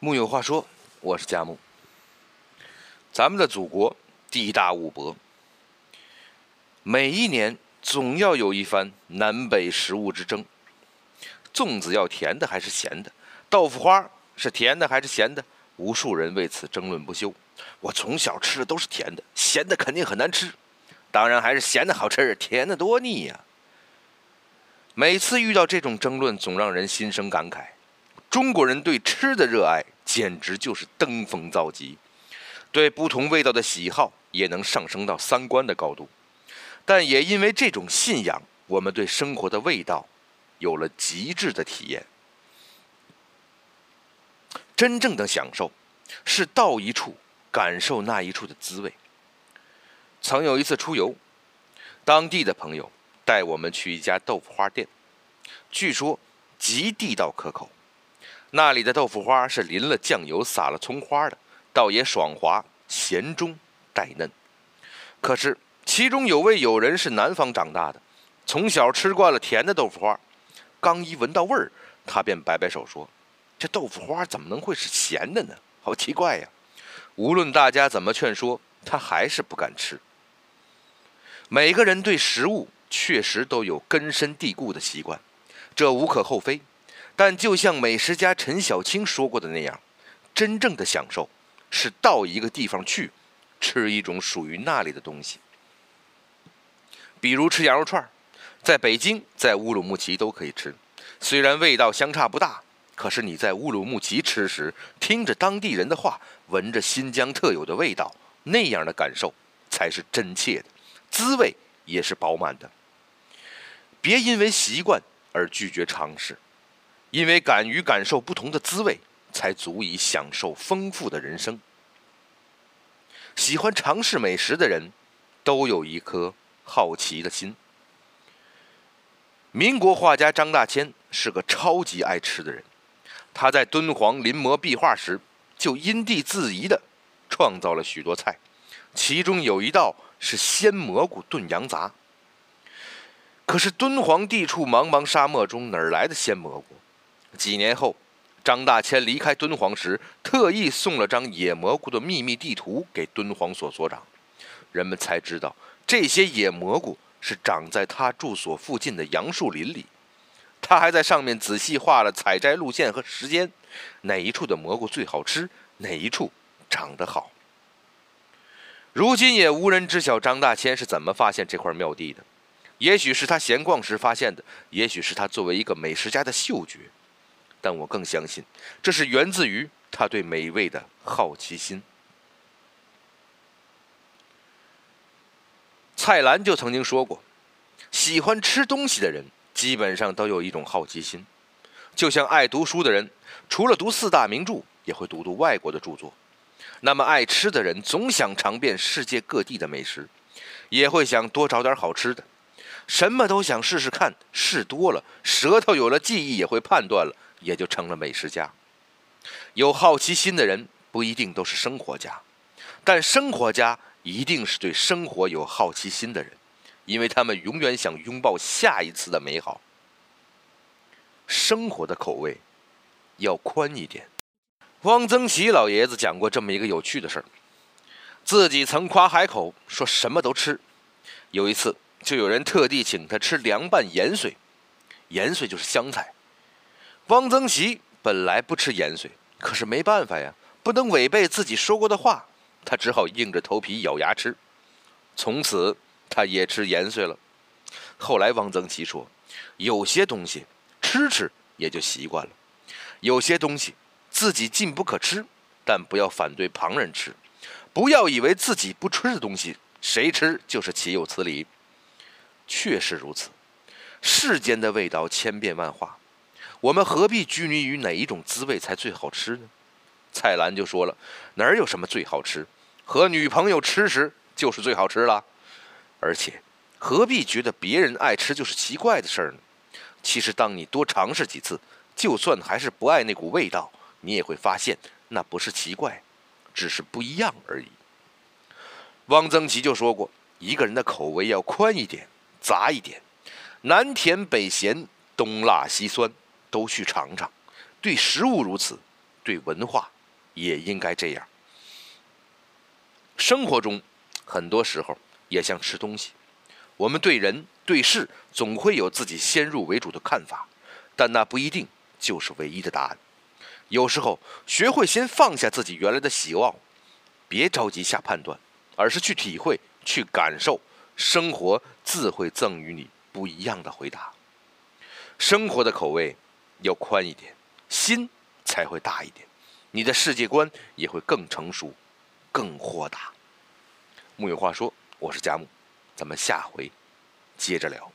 木有话说，我是佳木。咱们的祖国地大物博，每一年总要有一番南北食物之争。粽子要甜的还是咸的？豆腐花是甜的还是咸的？无数人为此争论不休。我从小吃的都是甜的，咸的肯定很难吃。当然还是咸的好吃，甜的多腻呀。每次遇到这种争论，总让人心生感慨。中国人对吃的热爱简直就是登峰造极，对不同味道的喜好也能上升到三观的高度。但也因为这种信仰，我们对生活的味道有了极致的体验。真正的享受是到一处感受那一处的滋味。曾有一次出游，当地的朋友带我们去一家豆腐花店，据说极地道可口。那里的豆腐花是淋了酱油、撒了葱花的，倒也爽滑，咸中带嫩。可是其中有位友人是南方长大的，从小吃惯了甜的豆腐花，刚一闻到味儿，他便摆摆手说：“这豆腐花怎么能会是咸的呢？好奇怪呀！”无论大家怎么劝说，他还是不敢吃。每个人对食物确实都有根深蒂固的习惯，这无可厚非。但就像美食家陈小青说过的那样，真正的享受是到一个地方去，吃一种属于那里的东西。比如吃羊肉串在北京、在乌鲁木齐都可以吃，虽然味道相差不大，可是你在乌鲁木齐吃时，听着当地人的话，闻着新疆特有的味道，那样的感受才是真切的，滋味也是饱满的。别因为习惯而拒绝尝试。因为敢于感受不同的滋味，才足以享受丰富的人生。喜欢尝试美食的人，都有一颗好奇的心。民国画家张大千是个超级爱吃的人，他在敦煌临摹壁画时，就因地制宜的创造了许多菜，其中有一道是鲜蘑菇炖羊杂。可是敦煌地处茫茫沙漠中，哪来的鲜蘑菇？几年后，张大千离开敦煌时，特意送了张野蘑菇的秘密地图给敦煌所所长，人们才知道这些野蘑菇是长在他住所附近的杨树林里。他还在上面仔细画了采摘路线和时间，哪一处的蘑菇最好吃，哪一处长得好。如今也无人知晓张大千是怎么发现这块妙地的，也许是他闲逛时发现的，也许是他作为一个美食家的嗅觉。但我更相信，这是源自于他对美味的好奇心。蔡澜就曾经说过，喜欢吃东西的人基本上都有一种好奇心，就像爱读书的人，除了读四大名著，也会读读外国的著作。那么爱吃的人总想尝遍世界各地的美食，也会想多找点好吃的，什么都想试试看，试多了，舌头有了记忆，也会判断了。也就成了美食家。有好奇心的人不一定都是生活家，但生活家一定是对生活有好奇心的人，因为他们永远想拥抱下一次的美好。生活的口味要宽一点。汪曾祺老爷子讲过这么一个有趣的事儿：自己曾夸海口，说什么都吃。有一次，就有人特地请他吃凉拌盐水，盐水就是香菜。汪曾祺本来不吃盐水，可是没办法呀，不能违背自己说过的话，他只好硬着头皮咬牙吃。从此，他也吃盐水了。后来，汪曾祺说：“有些东西吃吃也就习惯了，有些东西自己禁不可吃，但不要反对旁人吃。不要以为自己不吃的东西，谁吃就是岂有此理。”确实如此，世间的味道千变万化。我们何必拘泥于哪一种滋味才最好吃呢？蔡澜就说了：“哪儿有什么最好吃？和女朋友吃时就是最好吃了。而且，何必觉得别人爱吃就是奇怪的事儿呢？其实，当你多尝试几次，就算还是不爱那股味道，你也会发现那不是奇怪，只是不一样而已。”汪曾祺就说过：“一个人的口味要宽一点，杂一点，南甜北咸，东辣西酸。”都去尝尝，对食物如此，对文化也应该这样。生活中，很多时候也像吃东西，我们对人对事总会有自己先入为主的看法，但那不一定就是唯一的答案。有时候，学会先放下自己原来的喜好，别着急下判断，而是去体会、去感受，生活自会赠予你不一样的回答。生活的口味要宽一点，心才会大一点，你的世界观也会更成熟。更豁达。木有话说，我是佳木，咱们下回接着聊。